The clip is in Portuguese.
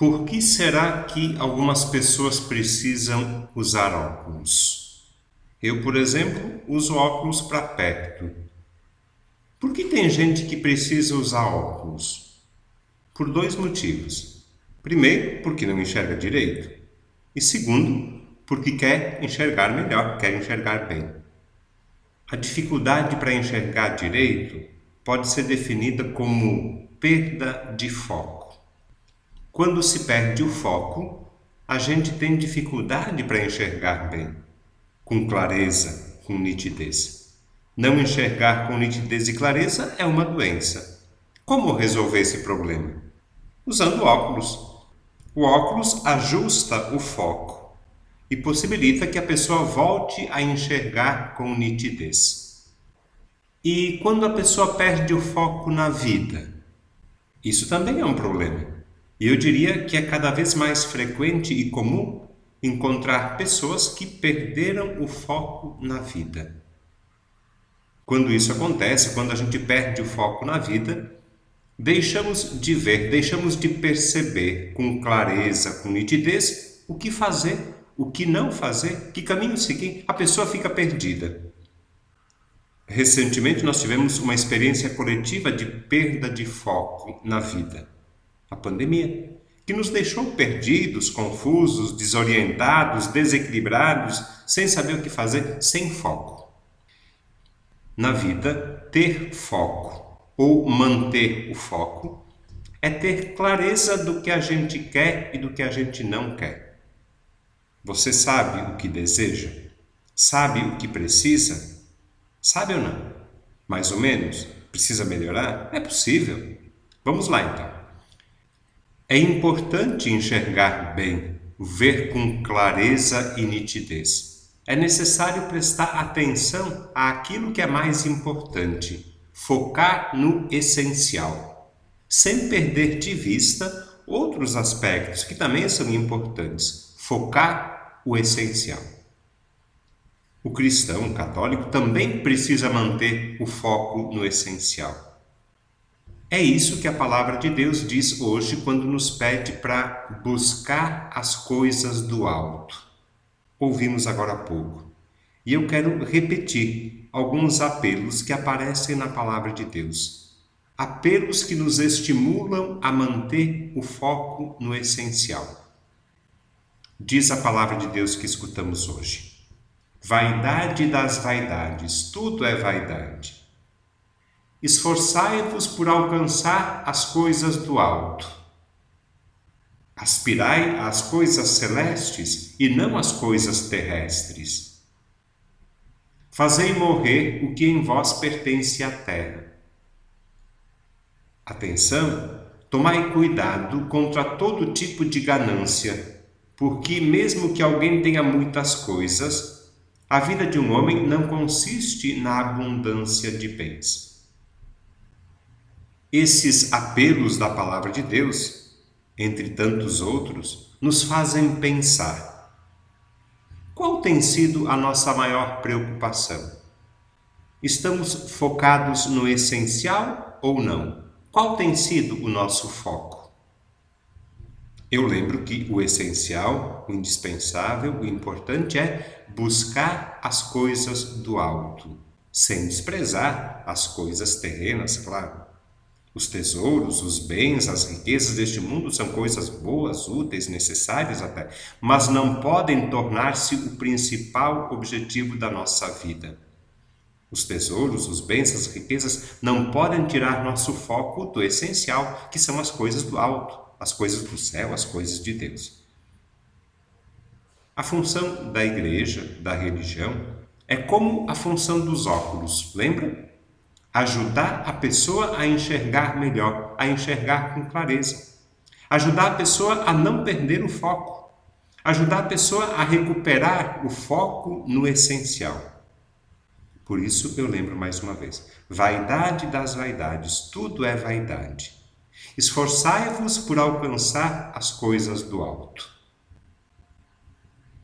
Por que será que algumas pessoas precisam usar óculos? Eu, por exemplo, uso óculos para perto. Por que tem gente que precisa usar óculos? Por dois motivos. Primeiro, porque não enxerga direito. E segundo, porque quer enxergar melhor, quer enxergar bem. A dificuldade para enxergar direito pode ser definida como perda de foco. Quando se perde o foco, a gente tem dificuldade para enxergar bem, com clareza, com nitidez. Não enxergar com nitidez e clareza é uma doença. Como resolver esse problema? Usando óculos. O óculos ajusta o foco e possibilita que a pessoa volte a enxergar com nitidez. E quando a pessoa perde o foco na vida? Isso também é um problema. E eu diria que é cada vez mais frequente e comum encontrar pessoas que perderam o foco na vida. Quando isso acontece, quando a gente perde o foco na vida, deixamos de ver, deixamos de perceber com clareza, com nitidez, o que fazer, o que não fazer, que caminho seguir, a pessoa fica perdida. Recentemente nós tivemos uma experiência coletiva de perda de foco na vida a pandemia, que nos deixou perdidos, confusos, desorientados, desequilibrados, sem saber o que fazer, sem foco. Na vida, ter foco ou manter o foco é ter clareza do que a gente quer e do que a gente não quer. Você sabe o que deseja? Sabe o que precisa? Sabe ou não? Mais ou menos? Precisa melhorar? É possível. Vamos lá então. É importante enxergar bem, ver com clareza e nitidez. É necessário prestar atenção àquilo que é mais importante, focar no essencial, sem perder de vista outros aspectos que também são importantes. Focar o essencial. O cristão católico também precisa manter o foco no essencial é isso que a palavra de Deus diz hoje quando nos pede para buscar as coisas do alto. Ouvimos agora há pouco. E eu quero repetir alguns apelos que aparecem na palavra de Deus. Apelos que nos estimulam a manter o foco no essencial. Diz a palavra de Deus que escutamos hoje. Vaidade das vaidades, tudo é vaidade esforçai-vos por alcançar as coisas do alto. Aspirai às coisas celestes e não às coisas terrestres. Fazei morrer o que em vós pertence à terra. Atenção, tomai cuidado contra todo tipo de ganância, porque, mesmo que alguém tenha muitas coisas, a vida de um homem não consiste na abundância de bens. Esses apelos da palavra de Deus, entre tantos outros, nos fazem pensar: qual tem sido a nossa maior preocupação? Estamos focados no essencial ou não? Qual tem sido o nosso foco? Eu lembro que o essencial, o indispensável, o importante é buscar as coisas do alto, sem desprezar as coisas terrenas, claro. Os tesouros, os bens, as riquezas deste mundo são coisas boas, úteis, necessárias até, mas não podem tornar-se o principal objetivo da nossa vida. Os tesouros, os bens, as riquezas não podem tirar nosso foco do essencial, que são as coisas do alto, as coisas do céu, as coisas de Deus. A função da igreja, da religião, é como a função dos óculos, lembra? Ajudar a pessoa a enxergar melhor, a enxergar com clareza. Ajudar a pessoa a não perder o foco. Ajudar a pessoa a recuperar o foco no essencial. Por isso eu lembro mais uma vez: vaidade das vaidades, tudo é vaidade. Esforçai-vos por alcançar as coisas do alto.